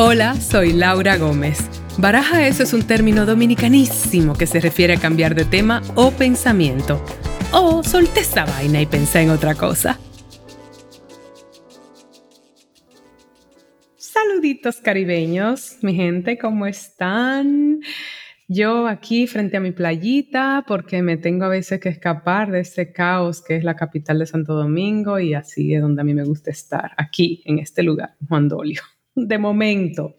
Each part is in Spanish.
Hola, soy Laura Gómez. Baraja eso es un término dominicanísimo que se refiere a cambiar de tema o pensamiento. O solté esa vaina y pensé en otra cosa. Saluditos caribeños, mi gente, ¿cómo están? Yo aquí frente a mi playita porque me tengo a veces que escapar de ese caos que es la capital de Santo Domingo y así es donde a mí me gusta estar, aquí en este lugar, Juan Dolio de momento,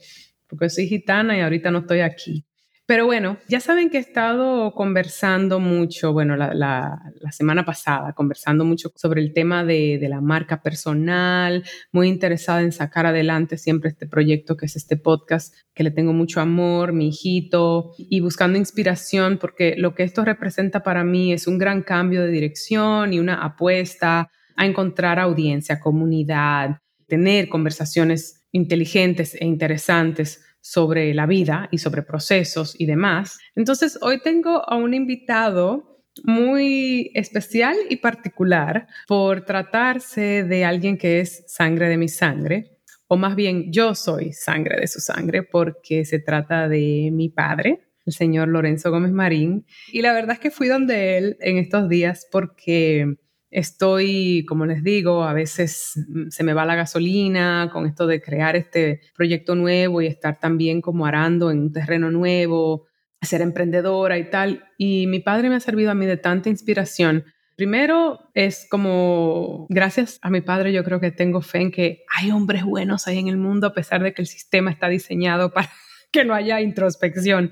porque soy gitana y ahorita no estoy aquí. Pero bueno, ya saben que he estado conversando mucho, bueno, la, semana pasada, conversando mucho sobre el tema de, de, la marca personal, muy interesada en sacar adelante siempre este proyecto que es este podcast, que le tengo mucho amor, mi hijito, y buscando inspiración, porque lo que esto representa para mí es un gran cambio de dirección y una apuesta a encontrar audiencia, comunidad, tener conversaciones inteligentes e interesantes sobre la vida y sobre procesos y demás. Entonces, hoy tengo a un invitado muy especial y particular por tratarse de alguien que es sangre de mi sangre, o más bien yo soy sangre de su sangre porque se trata de mi padre, el señor Lorenzo Gómez Marín. Y la verdad es que fui donde él en estos días porque Estoy, como les digo, a veces mm, se me va la gasolina con esto de crear este proyecto nuevo y estar también como arando en un terreno nuevo, ser emprendedora y tal. Y mi padre me ha servido a mí de tanta inspiración. Primero es como, gracias a mi padre, yo creo que tengo fe en que hay hombres buenos ahí en el mundo, a pesar de que el sistema está diseñado para que no haya introspección.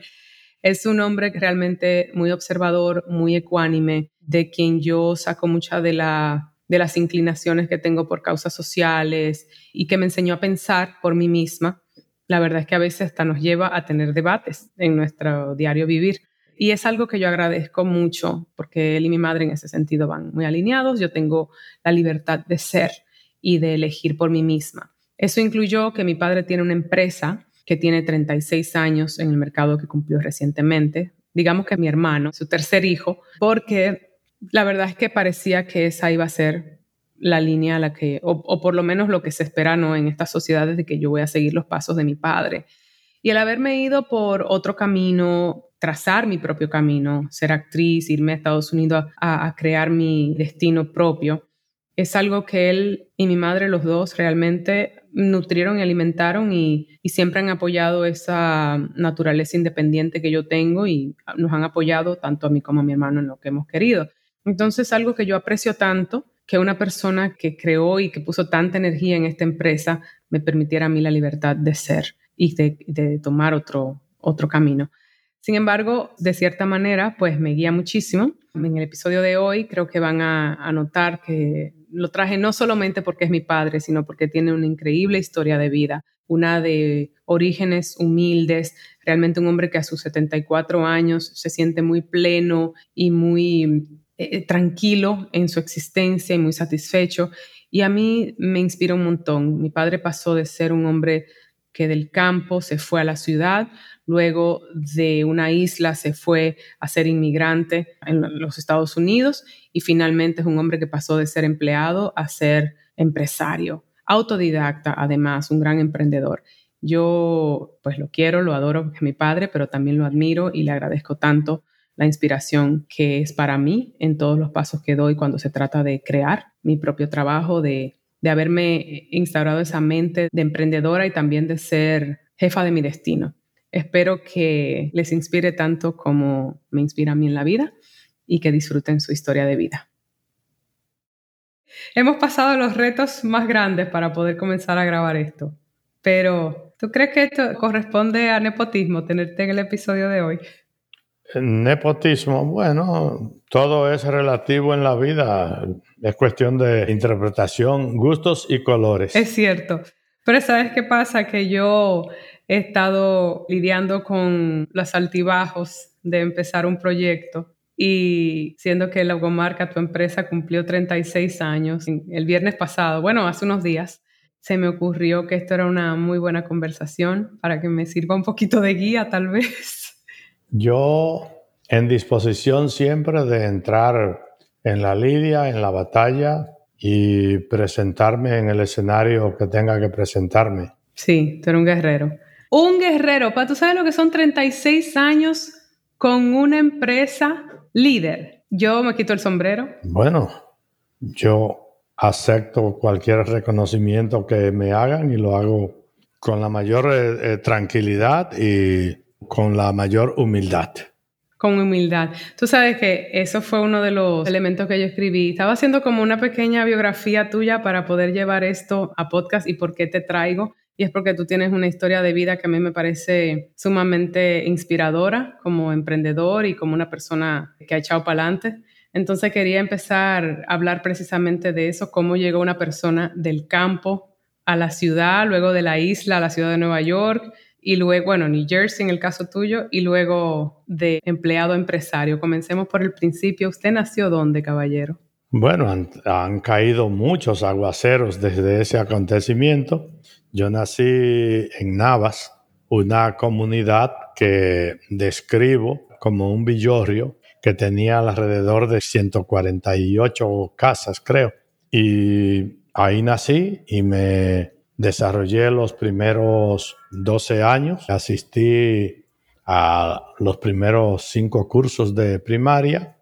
Es un hombre realmente muy observador, muy ecuánime, de quien yo saco mucha de, la, de las inclinaciones que tengo por causas sociales y que me enseñó a pensar por mí misma. La verdad es que a veces hasta nos lleva a tener debates en nuestro diario vivir. Y es algo que yo agradezco mucho porque él y mi madre en ese sentido van muy alineados. Yo tengo la libertad de ser y de elegir por mí misma. Eso incluyó que mi padre tiene una empresa que tiene 36 años en el mercado que cumplió recientemente, digamos que mi hermano, su tercer hijo, porque la verdad es que parecía que esa iba a ser la línea a la que, o, por lo menos lo que se espera ¿no? en estas sociedades de que yo voy a seguir los pasos de mi padre. Y el haberme ido por otro camino, trazar mi propio camino, ser actriz, irme a Estados Unidos a crear mi destino propio, es algo que él y mi madre, los dos, realmente nutrieron y alimentaron y, siempre han apoyado esa naturaleza independiente que yo tengo y nos han apoyado tanto a mí como a mi hermano en lo que hemos querido. Entonces, algo que yo aprecio tanto, que una persona que creó y que puso tanta energía en esta empresa me permitiera a mí la libertad de ser y de, tomar otro, otro camino. Sin embargo, de cierta manera, pues me guía muchísimo. En el episodio de hoy creo que van a, a notar que lo traje no solamente porque es mi padre, sino porque tiene una increíble historia de vida, una de orígenes humildes, realmente un hombre que a sus 74 años se siente muy pleno y muy eh, tranquilo en su existencia y muy satisfecho. Y a mí me inspira un montón. Mi padre pasó de ser un hombre que del campo se fue a la ciudad, luego de una isla se fue a ser inmigrante en los Estados Unidos y finalmente es un hombre que pasó de ser empleado a ser empresario, autodidacta además, un gran emprendedor. Yo pues lo quiero, lo adoro, es mi padre, pero también lo admiro y le agradezco tanto la inspiración que es para mí en todos los pasos que doy cuando se trata de crear mi propio trabajo, de de haberme instaurado esa mente de emprendedora y también de ser jefa de mi destino. Espero que les inspire tanto como me inspira a mí en la vida y que disfruten su historia de vida. Hemos pasado los retos más grandes para poder comenzar a grabar esto, pero ¿tú crees que esto corresponde a nepotismo, tenerte en el episodio de hoy? Nepotismo, bueno, todo es relativo en la vida, es cuestión de interpretación, gustos y colores. Es cierto, pero ¿sabes qué pasa? Que yo he estado lidiando con los altibajos de empezar un proyecto y siendo que Logomarca, tu empresa, cumplió 36 años el viernes pasado, bueno, hace unos días, se me ocurrió que esto era una muy buena conversación para que me sirva un poquito de guía tal vez. Yo en disposición siempre de entrar en la lidia, en la batalla y presentarme en el escenario que tenga que presentarme. Sí, tú eres un guerrero. Un guerrero, para tú sabes lo que son 36 años con una empresa líder. Yo me quito el sombrero. Bueno, yo acepto cualquier reconocimiento que me hagan y lo hago con la mayor eh, eh, tranquilidad y con la mayor humildad. Con humildad. Tú sabes que eso fue uno de los elementos que yo escribí. Estaba haciendo como una pequeña biografía tuya para poder llevar esto a podcast y por qué te traigo. Y es porque tú tienes una historia de vida que a mí me parece sumamente inspiradora como emprendedor y como una persona que ha echado para adelante. Entonces quería empezar a hablar precisamente de eso, cómo llegó una persona del campo a la ciudad, luego de la isla a la ciudad de Nueva York y luego, bueno, New Jersey en el caso tuyo y luego de empleado empresario. Comencemos por el principio. ¿Usted nació dónde, caballero? Bueno, han, han caído muchos aguaceros desde ese acontecimiento. Yo nací en Navas, una comunidad que describo como un villorrio que tenía alrededor de 148 casas, creo. Y ahí nací y me desarrollé los primeros 12 años. Asistí a los primeros cinco cursos de primaria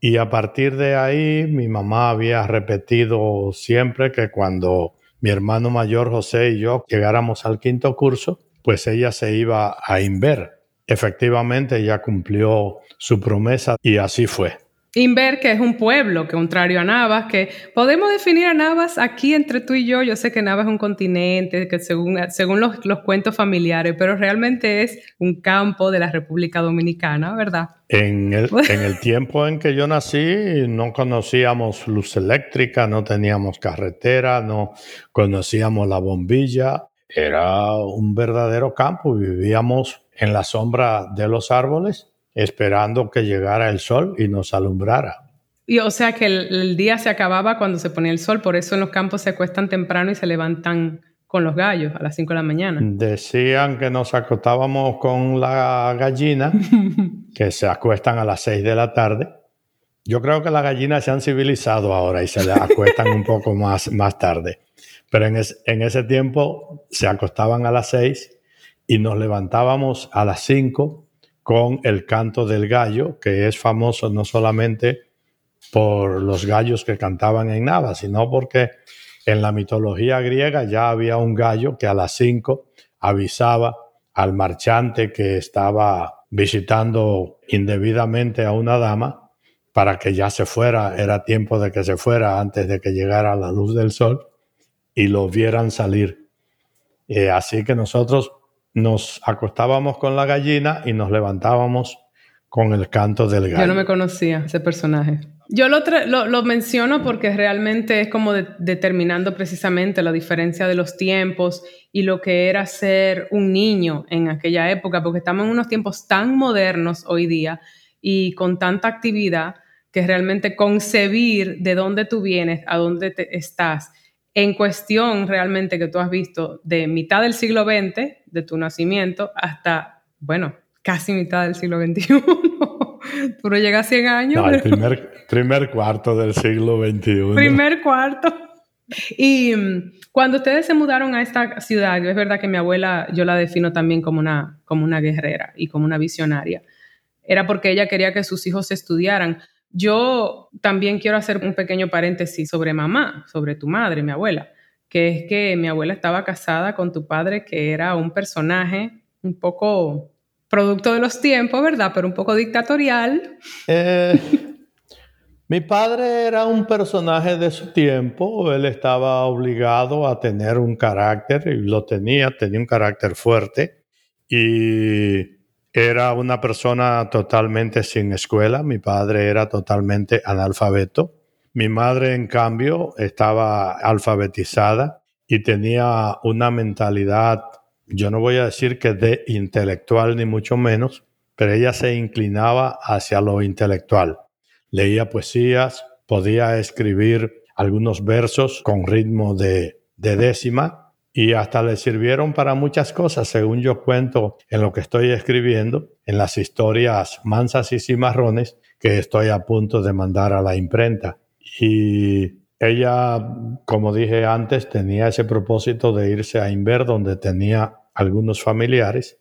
y a partir de ahí mi mamá había repetido siempre que cuando mi hermano mayor José y yo llegáramos al quinto curso, pues ella se iba a Inver efectivamente ella cumplió su promesa y así fue. Inver, que es un pueblo, contrario a Navas, que podemos definir a Navas aquí entre tú y yo. Yo sé que Navas es un continente, que según, según los, los, cuentos familiares, pero realmente es un campo de la República Dominicana, ¿verdad? En el, en el tiempo en que yo nací, no conocíamos luz eléctrica, no teníamos carretera, no conocíamos la bombilla. Era un verdadero campo, vivíamos en la sombra de los árboles, esperando que llegara el sol y nos alumbrara. Y o sea que el, día se acababa cuando se ponía el sol, por eso en los campos se acuestan temprano y se levantan con los gallos a las 5 de la mañana. Decían que nos acostábamos con la gallina, que se acuestan a las 6 de la tarde. Yo creo que las gallinas se han civilizado ahora y se acuestan un poco más, más tarde. Pero en, en ese tiempo se acostaban a las 6 y nos levantábamos a las 5 con el canto del gallo, que es famoso no solamente por los gallos que cantaban en Nava, sino porque en la mitología griega ya había un gallo que a las 5 avisaba al marchante que estaba visitando indebidamente a una dama para que ya se fuera, era tiempo de que se fuera antes de que llegara la luz del sol y lo vieran salir. Eh, así que nosotros nos acostábamos con la gallina y nos levantábamos con el canto del gallo. Yo no me conocía ese personaje. Yo lo, lo, menciono porque realmente es como determinando precisamente la diferencia de los tiempos y lo que era ser un niño en aquella época, porque estamos en unos tiempos tan modernos hoy día y con tanta actividad que realmente concebir de dónde tú vienes, a dónde te estás en cuestión realmente que tú has visto de mitad del siglo XX, de tu nacimiento, hasta, bueno, casi mitad del siglo XXI. tú no llegas a 100 años. No, el primer, primer cuarto del siglo XXI. Primer cuarto. Y mm, cuando ustedes se mudaron a esta ciudad, es verdad que mi abuela yo la defino también como una, como una guerrera y como una visionaria. Era porque ella quería que sus hijos estudiaran. Yo también quiero hacer un pequeño paréntesis sobre mamá, sobre tu madre, mi abuela, que es que mi abuela estaba casada con tu padre, que era un personaje un poco producto de los tiempos, ¿verdad? Pero un poco dictatorial. Eh, mi padre era un personaje de su tiempo, él estaba obligado a tener un carácter, y lo tenía, tenía un carácter fuerte, y era una persona totalmente sin escuela, mi padre era totalmente analfabeto, mi madre en cambio estaba alfabetizada y tenía una mentalidad, yo no voy a decir que de intelectual ni mucho menos, pero ella se inclinaba hacia lo intelectual. Leía poesías, podía escribir algunos versos con ritmo de, de décima y hasta le sirvieron para muchas cosas, según yo cuento en lo que estoy escribiendo, en las historias mansas y cimarrones que estoy a punto de mandar a la imprenta. Y Ella, como dije antes, tenía ese propósito de irse a Inver, donde tenía algunos familiares.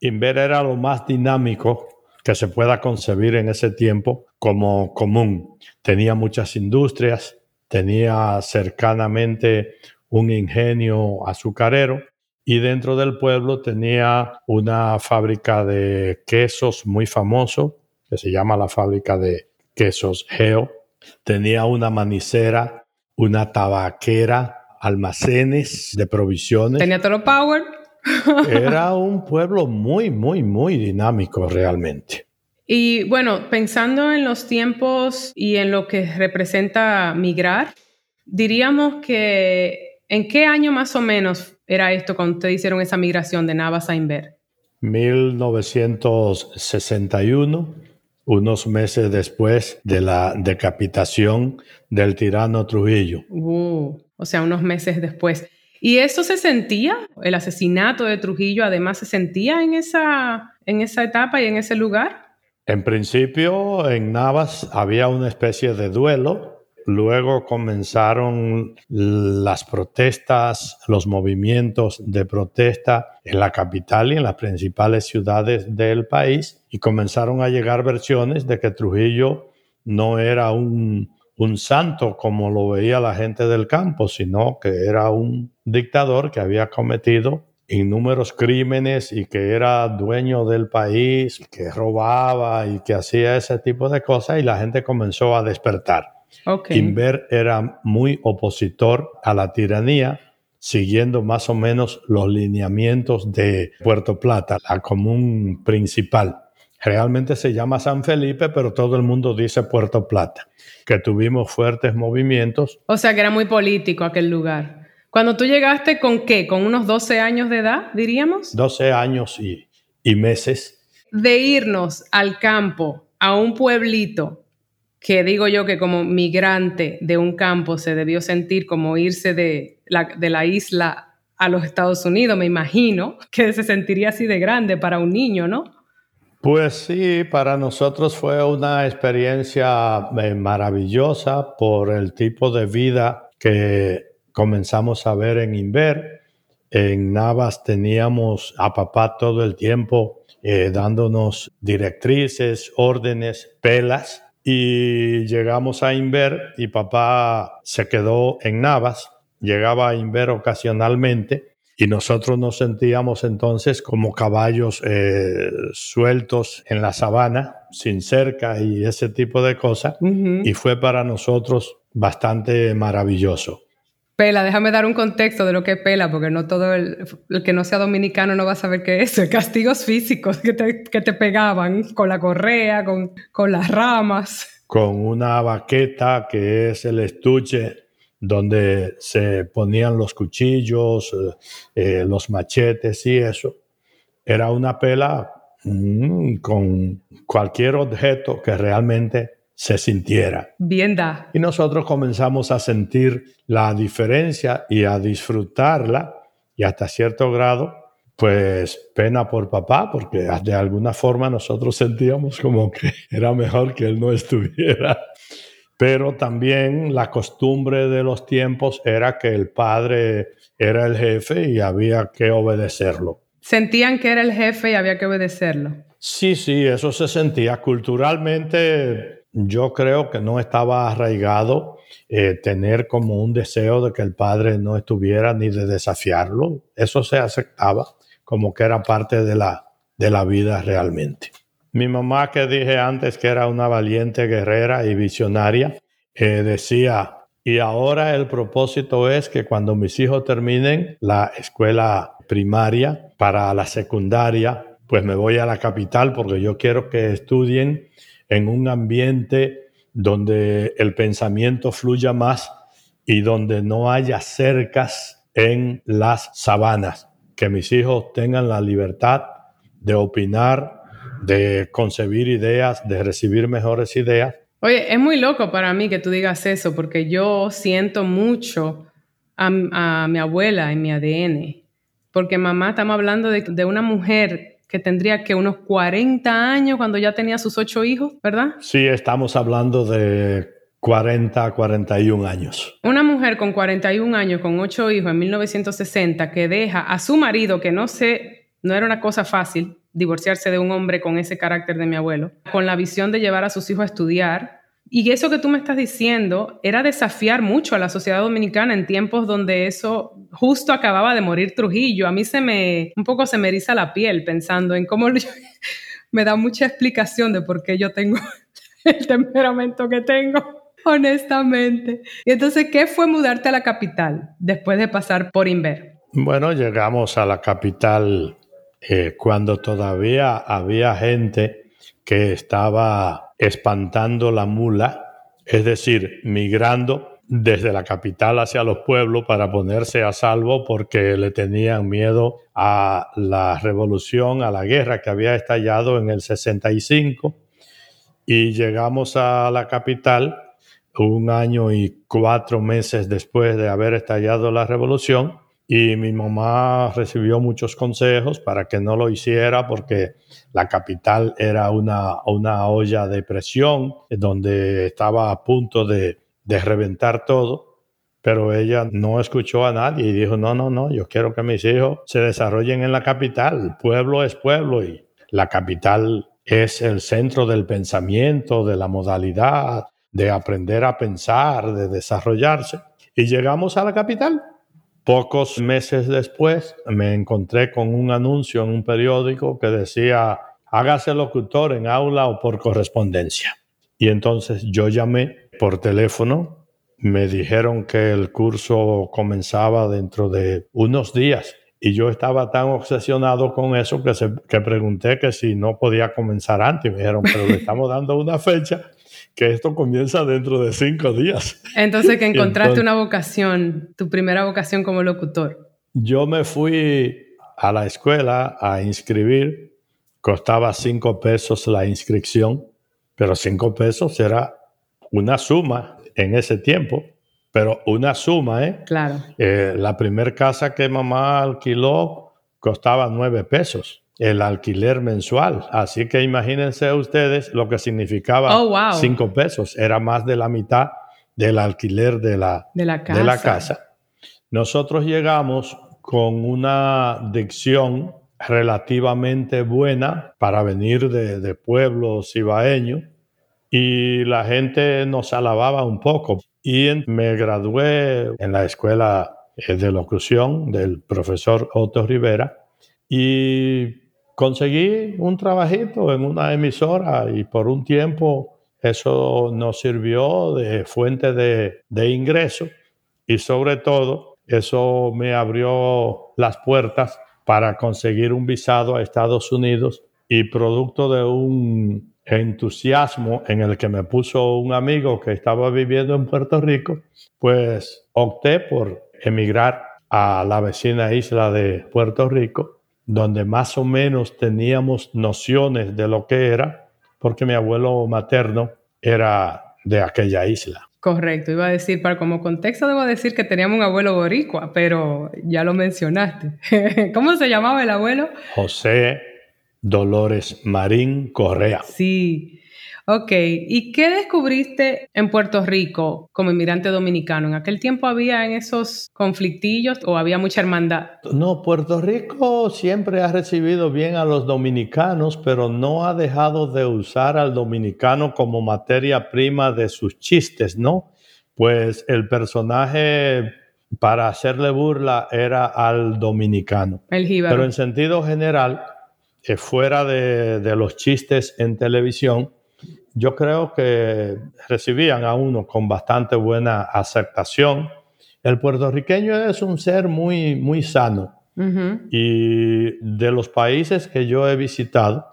Inver era lo más dinámico que se pueda concebir en ese tiempo como común. Tenía muchas industrias, tenía cercanamente un ingenio azucarero y dentro del pueblo tenía una fábrica de quesos muy famoso que se llama la fábrica de quesos Geo tenía una manicera, una tabaquera, almacenes de provisiones. Tenía todo power. Era un pueblo muy, muy, muy dinámico realmente. Y bueno, pensando en los tiempos y en lo que representa migrar, diríamos que ¿en qué año más o menos era esto cuando ustedes hicieron esa migración de Navas a Inver? 1961 unos meses después de la decapitación del tirano Trujillo. Uh, o sea, unos meses después. ¿Y eso se sentía? ¿El asesinato de Trujillo además se sentía en esa, en esa etapa y en ese lugar? En principio, en Navas había una especie de duelo Luego comenzaron las protestas, los movimientos de protesta en la capital y en las principales ciudades del país y comenzaron a llegar versiones de que Trujillo no era un, santo como lo veía la gente del campo, sino que era un dictador que había cometido innúmeros crímenes y que era dueño del país, que robaba y que hacía ese tipo de cosas y la gente comenzó a despertar. Inver era muy opositor a la tiranía, siguiendo más o menos los lineamientos de Puerto Plata, la común principal. Realmente se llama San Felipe, pero todo el mundo dice Puerto Plata, que tuvimos fuertes movimientos. O sea que era muy político aquel lugar. Cuando tú llegaste, ¿con qué? ¿Con unos 12 años de edad, diríamos? 12 años y, y meses. De irnos al campo, a un pueblito, que digo yo que como migrante de un campo se debió sentir como irse de la, de la isla a los Estados Unidos, me imagino que se sentiría así de grande para un niño, ¿no? Pues sí, para nosotros fue una experiencia eh, maravillosa por el tipo de vida que comenzamos a ver en Inver. En Navas teníamos a papá todo el tiempo eh, dándonos directrices, órdenes, pelas y llegamos a Inver y papá se quedó en Navas, llegaba a Inver ocasionalmente y nosotros nos sentíamos entonces como caballos eh, sueltos en la sabana, sin cerca y ese tipo de cosas, y fue para nosotros bastante maravilloso. Pela, déjame dar un contexto de lo que es pela, porque no todo el, que no sea dominicano no va a saber qué es. Castigos físicos que te, que te pegaban con la correa, con, con las ramas. Con una baqueta que es el estuche donde se ponían los cuchillos, eh, eh, los machetes y eso. Era una pela mm, con cualquier objeto que realmente se sintiera. Bien da. Y nosotros comenzamos a sentir la diferencia y a disfrutarla y hasta cierto grado, pues pena por papá, porque de alguna forma nosotros sentíamos como que era mejor que él no estuviera. Pero también la costumbre de los tiempos era que el padre era el jefe y había que obedecerlo. Sentían que era el jefe y había que obedecerlo. Sí, sí, eso se sentía. Culturalmente yo creo que no estaba arraigado eh, tener como un deseo de que el padre no estuviera ni de desafiarlo. Eso se aceptaba como que era parte de la, de la vida realmente. Mi mamá, que dije antes que era una valiente guerrera y visionaria, eh, decía, y ahora el propósito es que cuando mis hijos terminen la escuela primaria para la secundaria, pues me voy a la capital porque yo quiero que estudien en un ambiente donde el pensamiento fluya más y donde no haya cercas en las sabanas, que mis hijos tengan la libertad de opinar, de concebir ideas, de recibir mejores ideas. Oye, es muy loco para mí que tú digas eso, porque yo siento mucho a, mi abuela en mi ADN, porque mamá, estamos hablando de, una mujer que tendría que unos 40 años cuando ya tenía sus ocho hijos, ¿verdad? Sí, estamos hablando de 40, 41 años. Una mujer con 41 años, con ocho hijos en 1960, que deja a su marido, que no sé, no era una cosa fácil divorciarse de un hombre con ese carácter de mi abuelo, con la visión de llevar a sus hijos a estudiar. Y eso que tú me estás diciendo era desafiar mucho a la sociedad dominicana en tiempos donde eso justo acababa de morir Trujillo. A mí se me, un poco se me eriza la piel pensando en cómo me da mucha explicación de por qué yo tengo el temperamento que tengo honestamente. Y entonces, ¿qué fue mudarte a la capital después de pasar por Inver? Bueno, llegamos a la capital eh, cuando todavía había gente que estaba espantando la mula, es decir, migrando desde la capital hacia los pueblos para ponerse a salvo porque le tenían miedo a la revolución, a la guerra que había estallado en el 65. Y llegamos a la capital un año y cuatro meses después de haber estallado la revolución y mi mamá recibió muchos consejos para que no lo hiciera porque la capital era una, una olla de presión donde estaba a punto de, de reventar todo. Pero ella no escuchó a nadie y dijo, no, no, no, yo quiero que mis hijos se desarrollen en la capital. Pueblo es pueblo y la capital es el centro del pensamiento, de la modalidad, de aprender a pensar, de desarrollarse. Y llegamos a la capital. Pocos meses después me encontré con un anuncio en un periódico que decía, hágase locutor en aula o por correspondencia. Y entonces yo llamé por teléfono, me dijeron que el curso comenzaba dentro de unos días y yo estaba tan obsesionado con eso que, se, que pregunté que si no podía comenzar antes. Me dijeron, pero le estamos dando una fecha que esto comienza dentro de cinco días. Entonces que encontraste una vocación, tu primera vocación como locutor. Yo me fui a la escuela a inscribir, costaba cinco pesos la inscripción, pero cinco pesos era una suma en ese tiempo, pero una suma, ¿eh? Claro. Eh, la primera casa que mamá alquiló costaba nueve pesos el alquiler mensual. Así que imagínense ustedes lo que significaba oh, cinco pesos. Era más de la mitad del alquiler de la, de la, casa. Nosotros llegamos con una dicción relativamente buena para venir de, de pueblos ibaeños y la gente nos alababa un poco. Y me gradué en la escuela eh, de locución del profesor Otto Rivera y conseguí un trabajito en una emisora y por un tiempo eso nos sirvió de fuente de, ingreso y sobre todo eso me abrió las puertas para conseguir un visado a Estados Unidos y producto de un entusiasmo en el que me puso un amigo que estaba viviendo en Puerto Rico, pues opté por emigrar a la vecina isla de Puerto Rico donde más o menos teníamos nociones de lo que era, porque mi abuelo materno era de aquella isla. Correcto, iba a decir, para como contexto debo decir que teníamos un abuelo boricua, pero ya lo mencionaste. ¿Cómo se llamaba el abuelo? José Dolores Marín Correa. Sí, Ok, ¿y qué descubriste en Puerto Rico como inmigrante dominicano? ¿En aquel tiempo había en esos conflictillos o había mucha hermandad? No, Puerto Rico siempre ha recibido bien a los dominicanos, pero no ha dejado de usar al dominicano como materia prima de sus chistes, ¿no? Pues el personaje para hacerle burla era al dominicano. El Pero en sentido general, eh, fuera de, de los chistes en televisión, yo creo que recibían a uno con bastante buena aceptación. El puertorriqueño es un ser muy, muy sano. Y de los países que yo he visitado,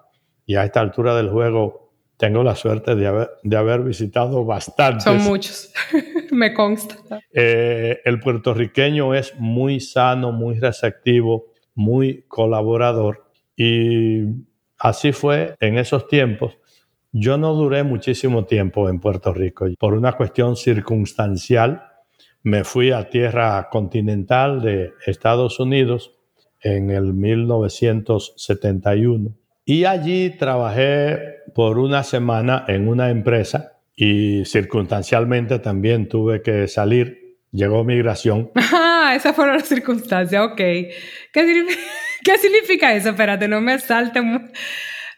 y a esta altura del juego tengo la suerte de haber, de haber visitado bastantes. Son muchos, me consta. Eh, el puertorriqueño es muy sano, muy receptivo, muy colaborador. Y así fue en esos tiempos yo no duré muchísimo tiempo en Puerto Rico. Por una cuestión circunstancial, me fui a tierra continental de Estados Unidos en el 1971 y allí trabajé por una semana en una empresa y circunstancialmente también tuve que salir. Llegó migración. Ah, esas fueron las circunstancias, ok. ¿Qué, ¿Qué significa eso? Espérate, no me salte.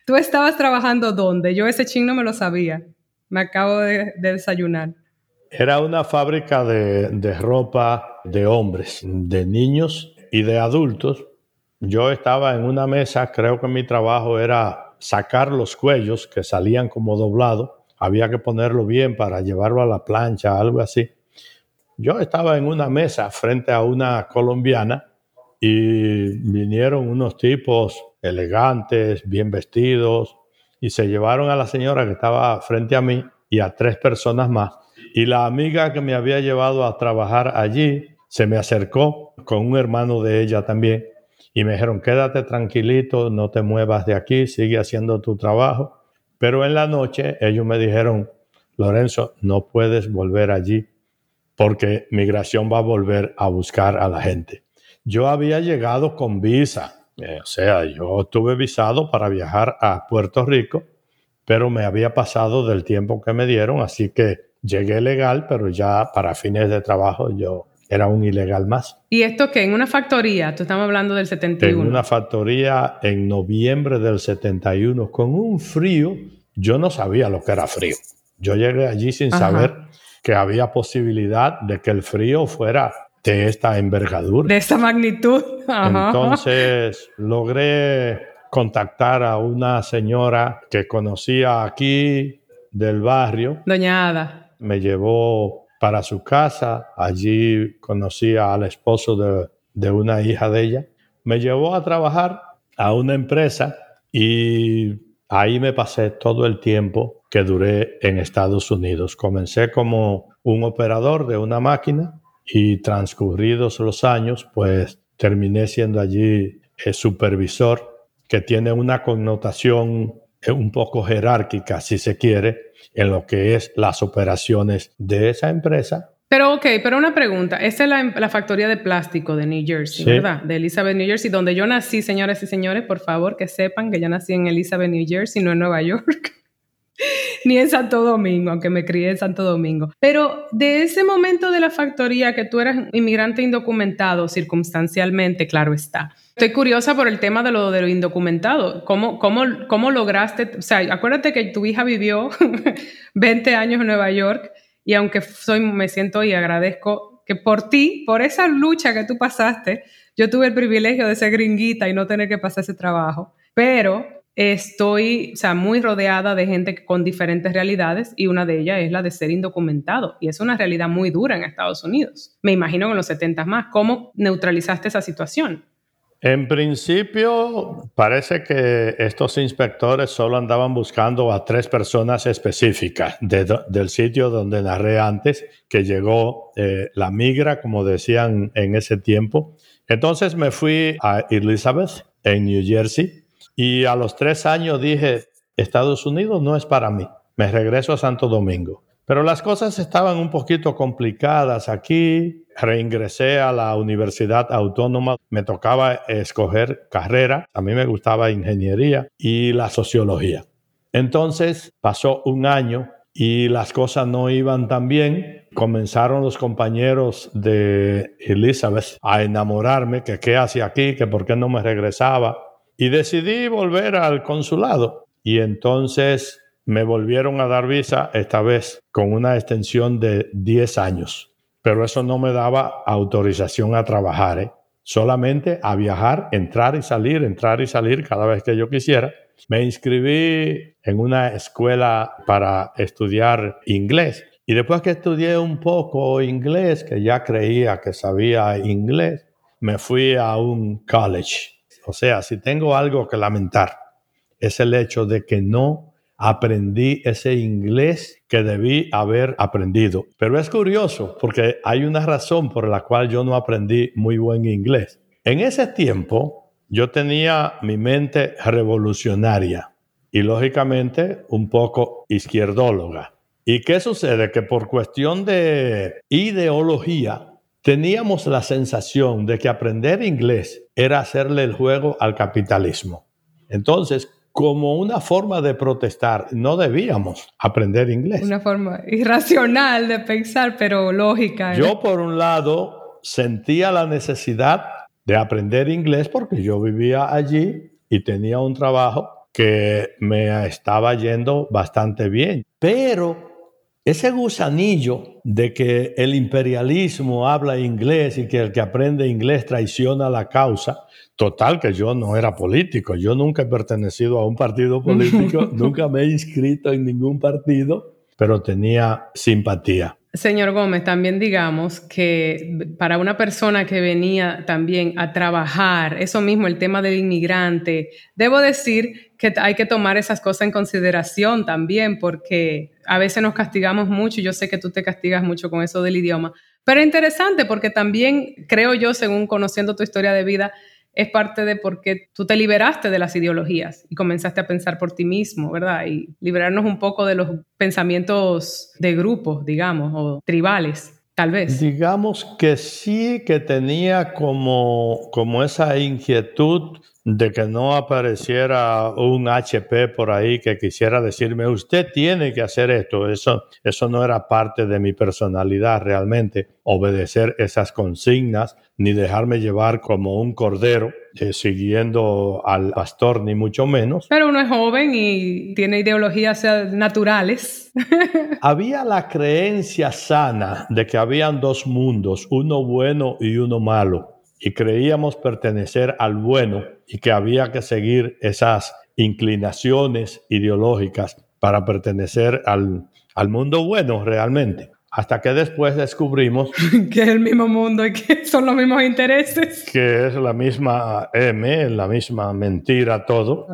¿Tú estabas trabajando dónde? Yo ese ching no me lo sabía. Me acabo de, desayunar. Era una fábrica de, de ropa de hombres, de niños y de adultos. Yo estaba en una mesa, creo que mi trabajo era sacar los cuellos que salían como doblados. Había que ponerlo bien para llevarlo a la plancha, algo así. Yo estaba en una mesa frente a una colombiana y vinieron unos tipos elegantes, bien vestidos, y se llevaron a la señora que estaba frente a mí y a tres personas más. Y la amiga que me había llevado a trabajar allí se me acercó con un hermano de ella también y me dijeron, quédate tranquilito, no te muevas de aquí, sigue haciendo tu trabajo. Pero en la noche ellos me dijeron, Lorenzo, no puedes volver allí porque migración va a volver a buscar a la gente. Yo había llegado con visa, eh, o sea, yo estuve visado para viajar a Puerto Rico, pero me había pasado del tiempo que me dieron, así que llegué legal, pero ya para fines de trabajo yo era un ilegal más. ¿Y esto qué? ¿En una factoría? Tú estamos hablando del 71. En una factoría en noviembre del 71, con un frío. Yo no sabía lo que era frío. Yo llegué allí sin saber que había posibilidad de que el frío fuera de esta envergadura. De esta magnitud. Entonces logré contactar a una señora que conocía aquí del barrio. Doña Ada. Me llevó para su casa. Allí conocí al esposo de, una hija de ella. Me llevó a trabajar a una empresa y ahí me pasé todo el tiempo que duré en Estados Unidos. Comencé como un operador de una máquina y transcurridos los años, pues terminé siendo allí el supervisor, que tiene una connotación un poco jerárquica, si se quiere, en lo que es las operaciones de esa empresa. Pero ok, pero una pregunta. Esta es la, factoría de plástico de New Jersey, ¿verdad? De Elizabeth, New Jersey, donde yo nací, señores y señores, por favor, que sepan que yo nací en Elizabeth, New Jersey, no en Nueva York. Ni en Santo Domingo, aunque me crié en Santo Domingo. Pero de ese momento de la factoría que tú eras inmigrante indocumentado, circunstancialmente, claro está. Estoy curiosa por el tema de lo de lo indocumentado. ¿Cómo, cómo, cómo lograste? O sea, acuérdate que tu hija vivió 20 años en Nueva York y aunque soy, me siento y agradezco que por ti, por esa lucha que tú pasaste, yo tuve el privilegio de ser gringuita y no tener que pasar ese trabajo. Pero estoy, o sea, muy rodeada de gente con diferentes realidades y una de ellas es la de ser indocumentado. Y es una realidad muy dura en Estados Unidos. Me imagino que en los 70 más. ¿Cómo neutralizaste esa situación? En principio, parece que estos inspectores solo andaban buscando a tres personas específicas del sitio donde narré antes, que llegó eh, la migra, como decían en ese tiempo. Entonces me fui a Elizabeth, en New Jersey, y a los tres años dije, Estados Unidos no es para mí, me regreso a Santo Domingo. Pero las cosas estaban un poquito complicadas aquí. Reingresé a la Universidad Autónoma. Me tocaba escoger carrera. A mí me gustaba ingeniería y la sociología. Entonces pasó un año y las cosas no iban tan bien. Comenzaron los compañeros de Elizabeth a enamorarme, que qué hacía aquí, que por qué no me regresaba. Y decidí volver al consulado. Y entonces me volvieron a dar visa, esta vez con una extensión de 10 años. Pero eso no me daba autorización a trabajar, ¿eh? solamente a viajar, entrar y salir, entrar y salir cada vez que yo quisiera. Me inscribí en una escuela para estudiar inglés. Y después que estudié un poco inglés, que ya creía que sabía inglés, me fui a un college o sea, si tengo algo que lamentar, es el hecho de que no aprendí ese inglés que debí haber aprendido. Pero es curioso porque hay una razón por la cual yo no aprendí muy buen inglés. En ese tiempo yo tenía mi mente revolucionaria y lógicamente un poco izquierdóloga. ¿Y qué sucede? Que por cuestión de ideología teníamos la sensación de que aprender inglés era hacerle el juego al capitalismo. Entonces, como una forma de protestar. No debíamos aprender inglés. Una forma irracional de pensar, pero lógica. ¿eh? Yo, por un lado, sentía la necesidad de aprender inglés porque yo vivía allí y tenía un trabajo que me estaba yendo bastante bien. Pero ese gusanillo de que el imperialismo habla inglés y que el que aprende inglés traiciona la causa, Total, que yo no era político, yo nunca he pertenecido a un partido político, nunca me he inscrito en ningún partido, pero tenía simpatía. Señor Gómez, también digamos que para una persona que venía también a trabajar, eso mismo, el tema del inmigrante, debo decir que hay que tomar esas cosas en consideración también, porque a veces nos castigamos mucho, yo sé que tú te castigas mucho con eso del idioma, pero interesante porque también creo yo, según conociendo tu historia de vida, es parte de por qué tú te liberaste de las ideologías y comenzaste a pensar por ti mismo, ¿verdad? Y liberarnos un poco de los pensamientos de grupos, digamos, o tribales, tal vez. Digamos que sí que tenía como, como esa inquietud de que no apareciera un HP por ahí que quisiera decirme, usted tiene que hacer esto. Eso, eso no era parte de mi personalidad realmente, obedecer esas consignas, ni dejarme llevar como un cordero eh, siguiendo al pastor, ni mucho menos. Pero uno es joven y tiene ideologías naturales. Había la creencia sana de que habían dos mundos, uno bueno y uno malo y creíamos pertenecer al bueno y que había que seguir esas inclinaciones ideológicas para pertenecer al, al mundo bueno realmente. Hasta que después descubrimos que es el mismo mundo y que son los mismos intereses. Que es la misma M, la misma mentira todo.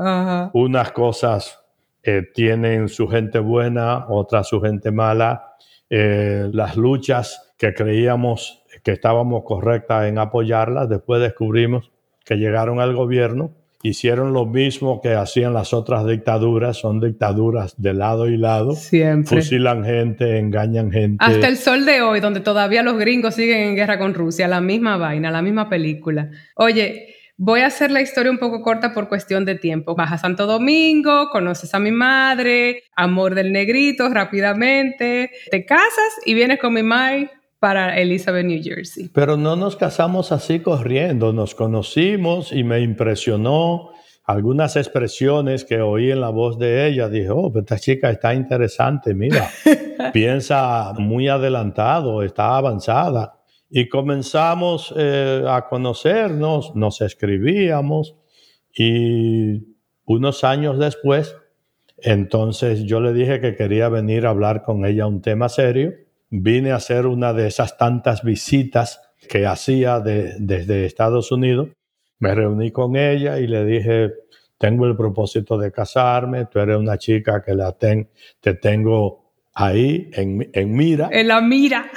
Unas cosas eh, tienen su gente buena, otras su gente mala. Eh, las luchas que creíamos que estábamos correctas en apoyarlas. Después descubrimos que llegaron al gobierno, hicieron lo mismo que hacían las otras dictaduras, son dictaduras de lado y lado. Siempre. Fusilan gente, engañan gente. Hasta el sol de hoy, donde todavía los gringos siguen en guerra con Rusia, la misma vaina, la misma película. Oye, Voy a hacer la historia un poco corta por cuestión de tiempo. Baja Santo Domingo, conoces a mi madre, amor del negrito rápidamente, te casas y vienes con mi mai para Elizabeth, New Jersey. Pero no nos casamos así corriendo, nos conocimos y me impresionó algunas expresiones que oí en la voz de ella. Dije, oh, esta chica está interesante, mira, piensa muy adelantado, está avanzada. Y comenzamos eh, a conocernos, nos escribíamos y unos años después, entonces yo le dije que quería venir a hablar con ella un tema serio vine a hacer una de esas tantas visitas que hacía desde Estados Unidos. Me reuní con ella y le dije, tengo el propósito de casarme, tú eres una chica que la te tengo ahí en, en mira. En la mira.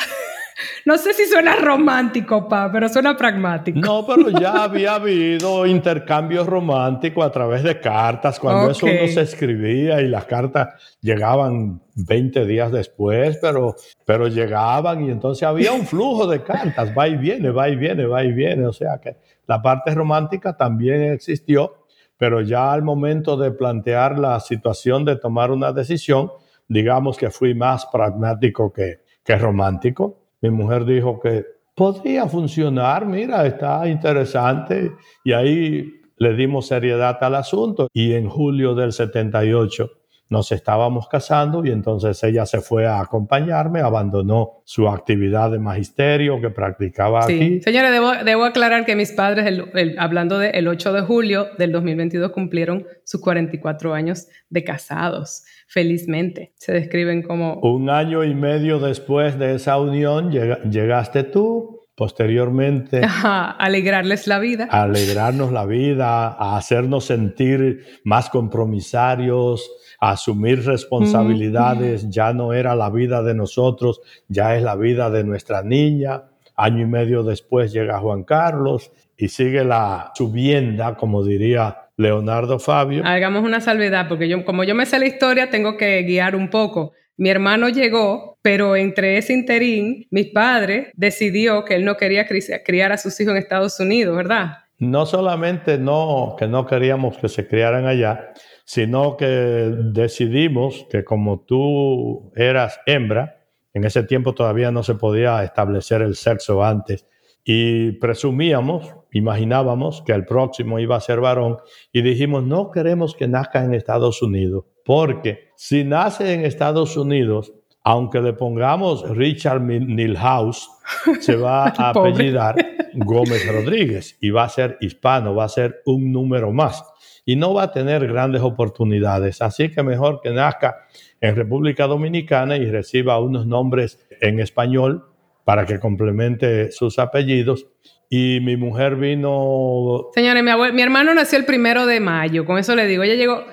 No sé si suena romántico, pa, pero suena pragmático. No, pero ya había habido intercambios románticos a través de cartas, cuando eso no se escribía y las cartas llegaban 20 días después, pero, pero llegaban y entonces había un flujo de cartas, va y viene, va y viene, va y viene. O sea que la parte romántica también existió, pero ya al momento de plantear la situación de tomar una decisión, digamos que fui más pragmático que, que romántico mi mujer dijo que podría funcionar, mira, está interesante. Y ahí le dimos seriedad al asunto. Y en julio del 78 nos estábamos casando y entonces ella se fue a acompañarme, abandonó su actividad de magisterio que practicaba sí. aquí. Señora, debo, aclarar que mis padres, hablando del 8 de julio del 2022, cumplieron sus 44 años de casados felizmente. Se describen como... Un año y medio después de esa unión llegaste tú, posteriormente... A alegrarles la vida. A alegrarnos la vida, a hacernos sentir más compromisarios, a asumir responsabilidades. Ya no era la vida de nosotros, ya es la vida de nuestra niña. Año y medio después llega Juan Carlos y sigue la subienda, como diría Leonardo Fabio. Hagamos una salvedad, porque yo, como yo me sé la historia, tengo que guiar un poco. Mi hermano llegó, pero entre ese interín, mi padre decidió que él no quería criar a sus hijos en Estados Unidos, ¿verdad? No solamente no, que no queríamos que se criaran allá, sino que decidimos que como tú eras hembra, en ese tiempo todavía no se podía establecer el sexo antes, y presumíamos, imaginábamos que el próximo iba a ser varón, y dijimos, no queremos que nazca en Estados Unidos, porque si nace en Estados Unidos, aunque le pongamos Richard Milhouse, se va a apellidar Gómez Rodríguez y va a ser hispano, va a ser un número más y no va a tener grandes oportunidades. Así que mejor que nazca en República Dominicana y reciba unos nombres en español para que complemente sus apellidos. Y mi mujer vino... Señores, mi, mi hermano nació el primero de mayo, con eso le digo, ella llegó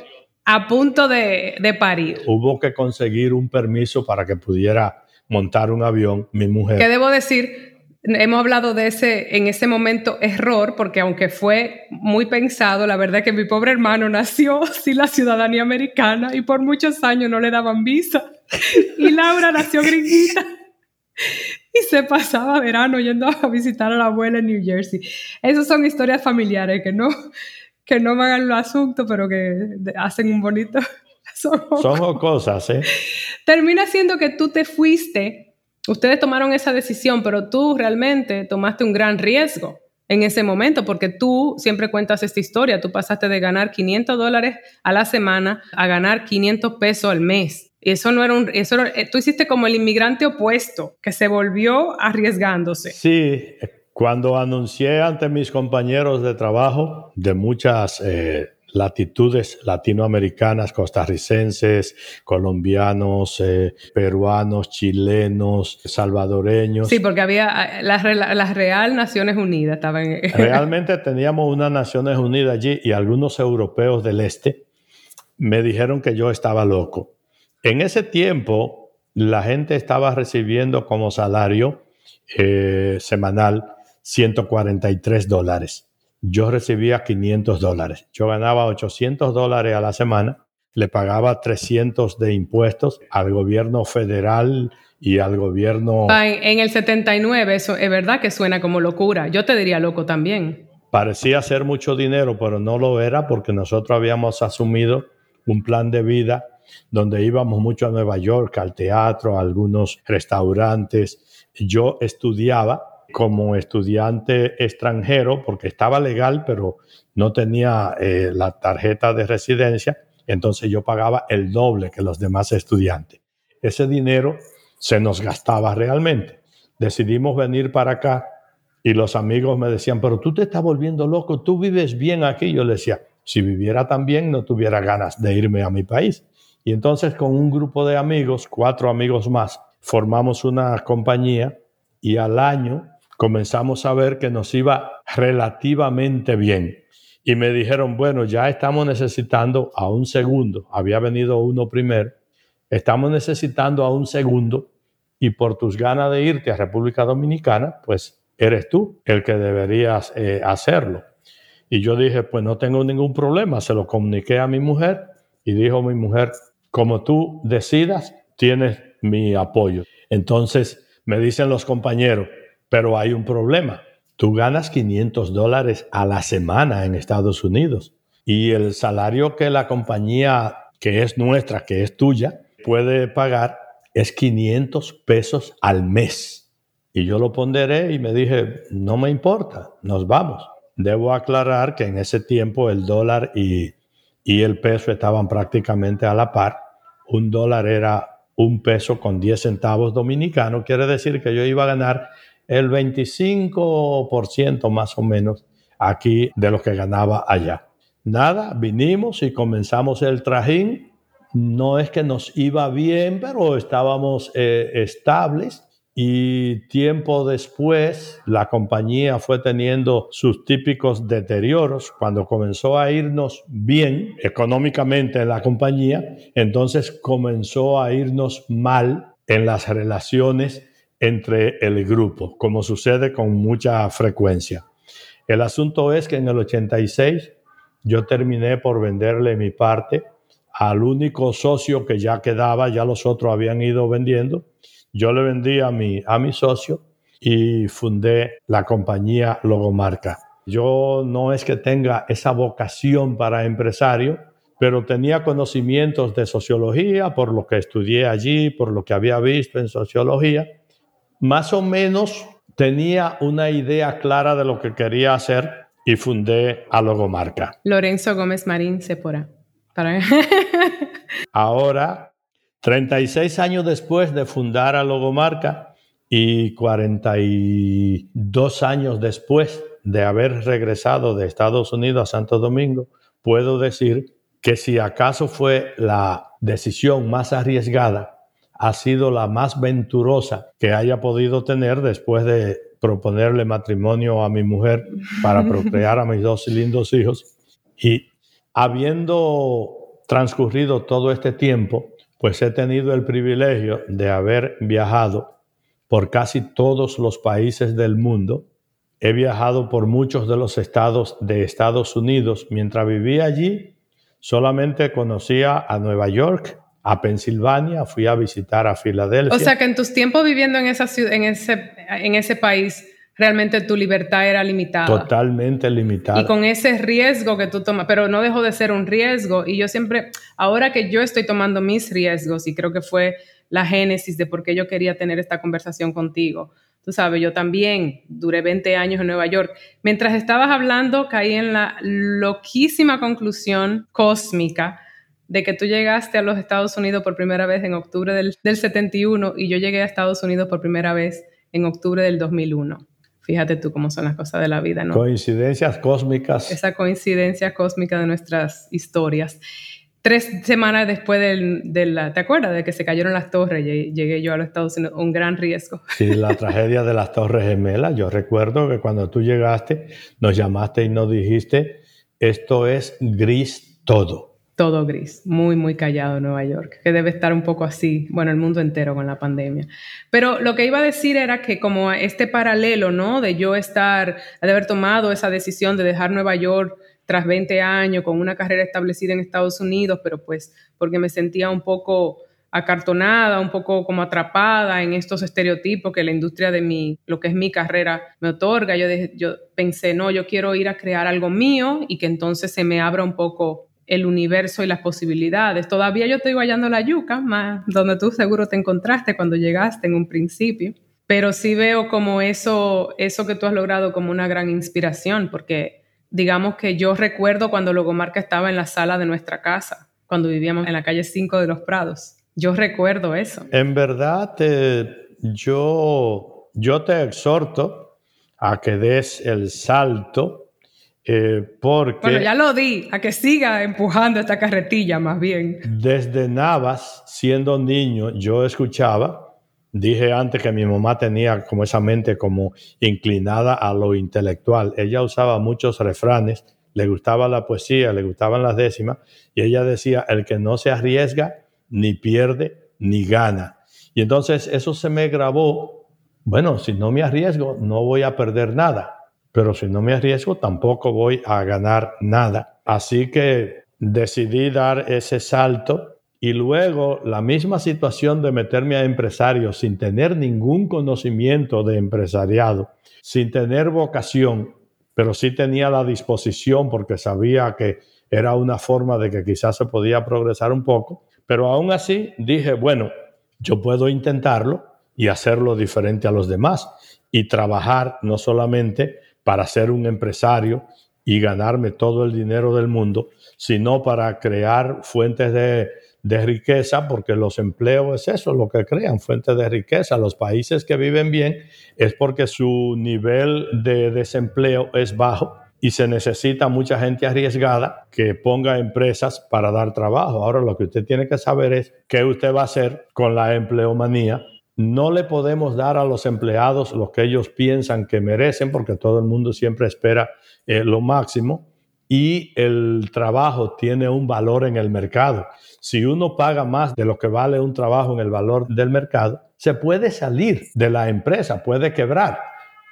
a punto de, de parir. Hubo que conseguir un permiso para que pudiera montar un avión, mi mujer. ¿Qué debo decir? Hemos hablado de ese, en ese momento, error, porque aunque fue muy pensado, la verdad es que mi pobre hermano nació sin la ciudadanía americana y por muchos años no le daban visa. Y Laura nació gringuita y se pasaba verano yendo a visitar a la abuela en New Jersey. Esas son historias familiares que no, que no me hagan los asuntos, pero que hacen un bonito... Son, son cosas, ¿eh? Termina siendo que tú te fuiste, ustedes tomaron esa decisión, pero tú realmente tomaste un gran riesgo en ese momento, porque tú siempre cuentas esta historia, tú pasaste de ganar 500 dólares a la semana a ganar 500 pesos al mes. Y eso no era un, eso eh, tú hiciste como el inmigrante opuesto, que se volvió arriesgándose. Sí, cuando anuncié ante mis compañeros de trabajo de muchas eh, latitudes latinoamericanas, costarricenses, colombianos, eh, peruanos, chilenos, salvadoreños. Sí, porque había eh, las la Real Naciones Unidas. Estaban... Realmente teníamos unas Naciones Unidas allí y algunos europeos del este me dijeron que yo estaba loco. En ese tiempo, la gente estaba recibiendo como salario semanal 143 dólares. Yo recibía 500 dólares. Yo ganaba 800 dólares a la semana, le pagaba 300 de impuestos al gobierno federal y al gobierno... En el 79, eso es verdad que suena como locura. Yo te diría loco también. Parecía ser mucho dinero, pero no lo era porque nosotros habíamos asumido un plan de vida donde íbamos mucho a Nueva York, al teatro, a algunos restaurantes. Yo estudiaba como estudiante extranjero, porque estaba legal, pero no tenía eh, la tarjeta de residencia, entonces yo pagaba el doble que los demás estudiantes. Ese dinero se nos gastaba realmente. Decidimos venir para acá y los amigos me decían, pero tú te estás volviendo loco, tú vives bien aquí. Yo le decía, si viviera tan bien, no tuviera ganas de irme a mi país. Y entonces con un grupo de amigos, cuatro amigos más, formamos una compañía y al año comenzamos a ver que nos iba relativamente bien. Y me dijeron, bueno, ya estamos necesitando a un segundo. Había venido uno primero. Estamos necesitando a un segundo y por tus ganas de irte a República Dominicana, pues eres tú el que deberías eh, hacerlo. Y yo dije, pues no tengo ningún problema. Se lo comuniqué a mi mujer y dijo mi mujer, como tú decidas, tienes mi apoyo. Entonces me dicen los compañeros, pero hay un problema. Tú ganas 500 dólares a la semana en Estados Unidos y el salario que la compañía que es nuestra, que es tuya, puede pagar es 500 pesos al mes. Y yo lo ponderé y me dije, no me importa, nos vamos. Debo aclarar que en ese tiempo el dólar y, y el peso estaban prácticamente a la par. Un dólar era un peso con 10 centavos dominicanos, quiere decir que yo iba a ganar el 25% más o menos aquí de lo que ganaba allá. Nada, vinimos y comenzamos el trajín. No es que nos iba bien, pero estábamos eh, estables y tiempo después la compañía fue teniendo sus típicos deterioros. Cuando comenzó a irnos bien económicamente en la compañía, entonces comenzó a irnos mal en las relaciones entre el grupo, como sucede con mucha frecuencia. El asunto es que en el 86 yo terminé por venderle mi parte al único socio que ya quedaba, ya los otros habían ido vendiendo. Yo le vendí a mi, a mi socio y fundé la compañía Logomarca. Yo no es que tenga esa vocación para empresario, pero tenía conocimientos de sociología por lo que estudié allí, por lo que había visto en sociología. Más o menos tenía una idea clara de lo que quería hacer y fundé a Logomarca. Lorenzo Gómez Marín Sepora. Para... Ahora, 36 años después de fundar a Logomarca y 42 años después de haber regresado de Estados Unidos a Santo Domingo, puedo decir que si acaso fue la decisión más arriesgada, ha sido la más venturosa que haya podido tener después de proponerle matrimonio a mi mujer para procrear a mis dos lindos hijos. Y habiendo transcurrido todo este tiempo, pues he tenido el privilegio de haber viajado por casi todos los países del mundo. He viajado por muchos de los estados de Estados Unidos. Mientras vivía allí, solamente conocía a Nueva York, a Pensilvania, fui a visitar a Filadelfia. O sea que en tus tiempos viviendo en, esa ciudad, en, ese, en ese país, realmente tu libertad era limitada. Totalmente limitada. Y con ese riesgo que tú tomas, pero no dejó de ser un riesgo. Y yo siempre, ahora que yo estoy tomando mis riesgos, y creo que fue la génesis de por qué yo quería tener esta conversación contigo. Tú sabes, yo también duré 20 años en Nueva York. Mientras estabas hablando, caí en la loquísima conclusión cósmica de que tú llegaste a los Estados Unidos por primera vez en octubre del, del 71 y yo llegué a Estados Unidos por primera vez en octubre del 2001. Fíjate tú cómo son las cosas de la vida, ¿no? Coincidencias cósmicas. Esa coincidencia cósmica de nuestras historias. Tres semanas después de la, ¿te acuerdas? De que se cayeron las torres, llegué yo a los Estados Unidos, un gran riesgo. Sí, la tragedia de las torres gemelas. Yo recuerdo que cuando tú llegaste, nos llamaste y nos dijiste, esto es gris todo todo gris, muy, muy callado Nueva York, que debe estar un poco así, bueno, el mundo entero con la pandemia. Pero lo que iba a decir era que como este paralelo, ¿no? De yo estar, de haber tomado esa decisión de dejar Nueva York tras 20 años con una carrera establecida en Estados Unidos, pero pues porque me sentía un poco acartonada, un poco como atrapada en estos estereotipos que la industria de mi, lo que es mi carrera me otorga. Yo, yo pensé, no, yo quiero ir a crear algo mío y que entonces se me abra un poco el universo y las posibilidades. Todavía yo estoy guayando la yuca, más donde tú seguro te encontraste cuando llegaste en un principio, pero sí veo como eso, eso que tú has logrado como una gran inspiración, porque digamos que yo recuerdo cuando Logomarca estaba en la sala de nuestra casa, cuando vivíamos en la calle 5 de los Prados. Yo recuerdo eso. En verdad, yo, yo te exhorto a que des el salto eh, porque bueno, ya lo di, a que siga empujando esta carretilla más bien. Desde Navas, siendo niño, yo escuchaba, dije antes que mi mamá tenía como esa mente como inclinada a lo intelectual. Ella usaba muchos refranes, le gustaba la poesía, le gustaban las décimas, y ella decía, el que no se arriesga, ni pierde, ni gana. Y entonces eso se me grabó, bueno, si no me arriesgo, no voy a perder nada pero si no me arriesgo tampoco voy a ganar nada. Así que decidí dar ese salto y luego la misma situación de meterme a empresario sin tener ningún conocimiento de empresariado, sin tener vocación, pero sí tenía la disposición porque sabía que era una forma de que quizás se podía progresar un poco, pero aún así dije, bueno, yo puedo intentarlo y hacerlo diferente a los demás y trabajar no solamente para ser un empresario y ganarme todo el dinero del mundo, sino para crear fuentes de, riqueza, porque los empleos es eso, lo que crean, fuentes de riqueza. Los países que viven bien es porque su nivel de desempleo es bajo y se necesita mucha gente arriesgada que ponga empresas para dar trabajo. Ahora lo que usted tiene que saber es qué usted va a hacer con la empleomanía no le podemos dar a los empleados lo que ellos piensan que merecen, porque todo el mundo siempre espera eh, lo máximo y el trabajo tiene un valor en el mercado. Si uno paga más de lo que vale un trabajo en el valor del mercado, se puede salir de la empresa, puede quebrar,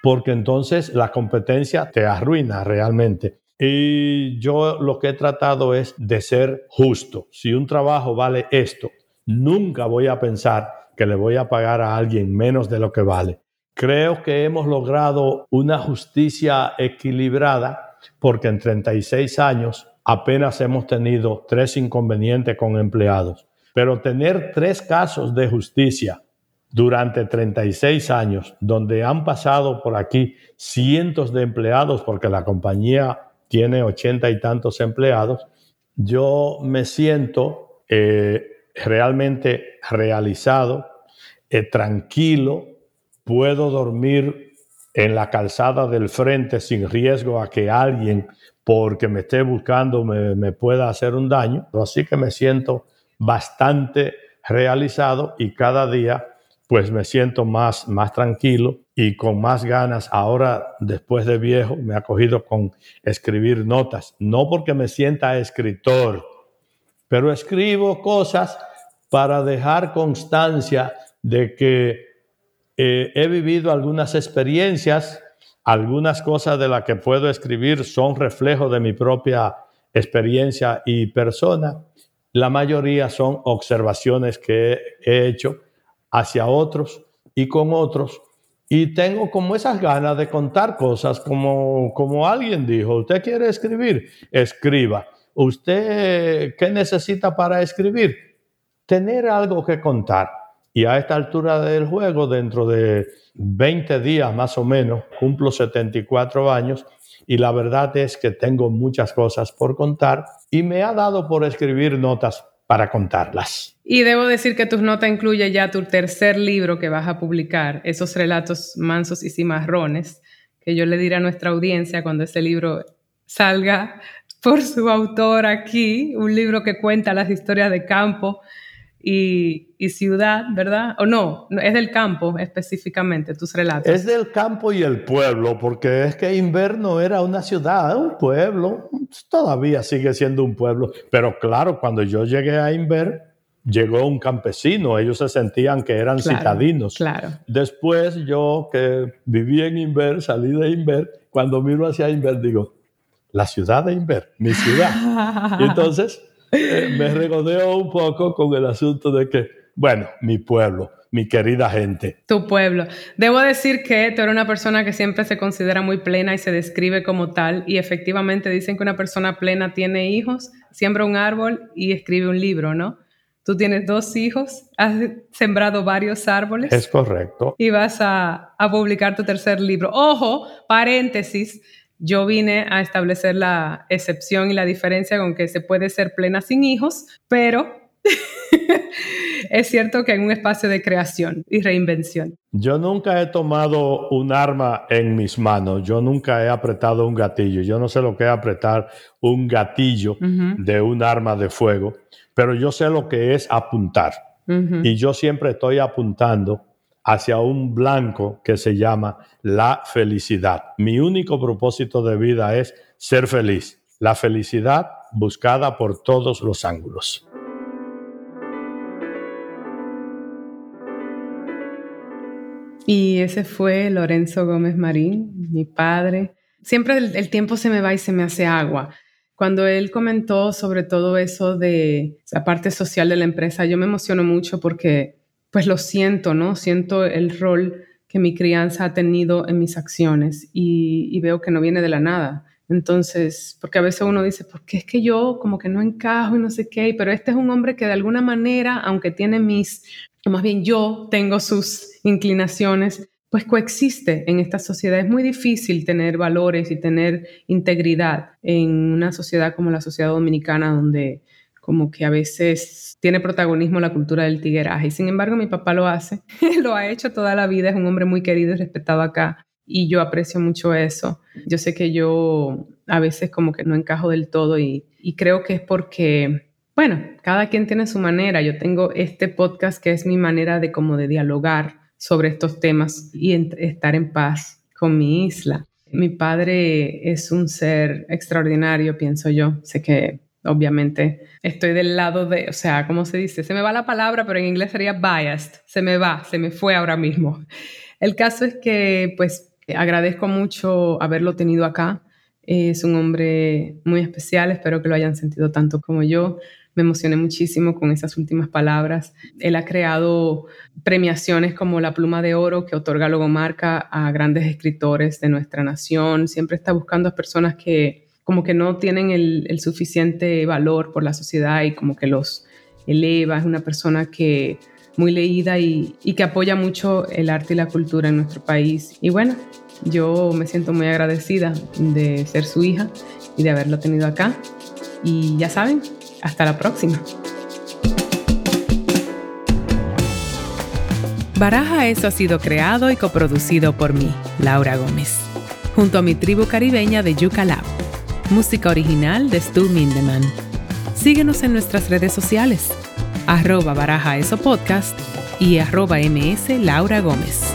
porque entonces la competencia te arruina realmente. Y yo lo que he tratado es de ser justo. Si un trabajo vale esto, nunca voy a pensar que le voy a pagar a alguien menos de lo que vale. Creo que hemos logrado una justicia equilibrada porque en 36 años apenas hemos tenido tres inconvenientes con empleados. Pero tener tres casos de justicia durante 36 años, donde han pasado por aquí cientos de empleados, porque la compañía tiene ochenta y tantos empleados, yo me siento eh, realmente realizado, eh, tranquilo, puedo dormir en la calzada del frente sin riesgo a que alguien, porque me esté buscando, me, me pueda hacer un daño. Así que me siento bastante realizado y cada día pues me siento más, más tranquilo y con más ganas. Ahora, después de viejo, me ha cogido con escribir notas. No porque me sienta escritor, pero escribo cosas para dejar constancia de que eh, he vivido algunas experiencias, algunas cosas de las que puedo escribir son reflejo de mi propia experiencia y persona. La mayoría son observaciones que he hecho hacia otros y con otros. Y tengo como esas ganas de contar cosas como, como alguien dijo, usted quiere escribir, escriba. ¿Usted qué necesita para escribir? Tener algo que contar. Y a esta altura del juego, dentro de 20 días más o menos, cumplo 74 años y la verdad es que tengo muchas cosas por contar y me ha dado por escribir notas para contarlas. Y debo decir que tus notas incluye ya tu tercer libro que vas a publicar, esos relatos mansos y cimarrones, que yo le diré a nuestra audiencia cuando ese libro salga por su autor aquí, un libro que cuenta las historias de campo y, y, ciudad, ¿verdad? O no, es del campo específicamente, tus relatos. Es del campo y el pueblo, porque es que Inverno era una ciudad, un pueblo, todavía sigue siendo un pueblo, pero claro, cuando yo llegué a Inver, llegó un campesino, ellos se sentían que eran citadinos. Claro. Después yo que viví en Inver, salí de Inver, cuando miro hacia Inver digo, la ciudad de Inver, mi ciudad. y entonces eh, me regodeo un poco con el asunto de que, bueno, mi pueblo, mi querida gente. Tu pueblo. Debo decir que tú eres una persona que siempre se considera muy plena y se describe como tal, y efectivamente dicen que una persona plena tiene hijos, siembra un árbol y escribe un libro, ¿no? Tú tienes dos hijos, has sembrado varios árboles. Es correcto. Y vas a, a publicar tu tercer libro. Ojo, paréntesis, yo vine a establecer la excepción y la diferencia con que se puede ser plena sin hijos, pero es cierto que en un espacio de creación y reinvención. Yo nunca he tomado un arma en mis manos, yo nunca he apretado un gatillo, yo no sé lo que es apretar un gatillo de un arma de fuego, pero yo sé lo que es apuntar. Y yo siempre estoy apuntando hacia un blanco que se llama la felicidad. Mi único propósito de vida es ser feliz. La felicidad buscada por todos los ángulos. Y ese fue Lorenzo Gómez Marín, mi padre. Siempre el, tiempo se me va y se me hace agua. Cuando él comentó sobre todo eso de la parte social de la empresa, yo me emociono mucho porque pues lo siento, ¿no? Siento el rol que mi crianza ha tenido en mis acciones y, veo que no viene de la nada. Entonces, porque a veces uno dice, ¿por qué es que yo como que no encajo y no sé qué? Pero este es un hombre que de alguna manera, aunque tiene mis, o más bien yo tengo sus inclinaciones, pues coexiste en esta sociedad. Es muy difícil tener valores y tener integridad en una sociedad como la sociedad dominicana, donde como que a veces tiene protagonismo la cultura del tigueraje. Y sin embargo, mi papá lo hace, lo ha hecho toda la vida, es un hombre muy querido y respetado acá. Y yo aprecio mucho eso. Yo sé que yo a veces como que no encajo del todo y, creo que es porque, bueno, cada quien tiene su manera. Yo tengo este podcast que es mi manera de como de dialogar sobre estos temas y estar en paz con mi isla. Mi padre es un ser extraordinario, pienso yo. Sé que obviamente estoy del lado de, o sea, ¿cómo se dice? Se me va la palabra, pero en inglés sería biased, se me va, se me fue ahora mismo. El caso es que, pues, agradezco mucho haberlo tenido acá. Es un hombre muy especial, espero que lo hayan sentido tanto como yo. Me emocioné muchísimo con esas últimas palabras. Él ha creado premiaciones como la Pluma de Oro que otorga Logomarca a grandes escritores de nuestra nación. Siempre está buscando a personas que como que no tienen el, el suficiente valor por la sociedad y como que los eleva. Es una persona que muy leída y, y, que apoya mucho el arte y la cultura en nuestro país. Y bueno, yo me siento muy agradecida de ser su hija y de haberlo tenido acá. Y ya saben, hasta la próxima. Baraja Eso ha sido creado y coproducido por mí, Laura Gómez, junto a mi tribu caribeña de Yuca Lab. Música original de Stu Mindeman. Síguenos en nuestras redes sociales, arroba Baraja Eso Podcast y arroba ms Laura Gómez.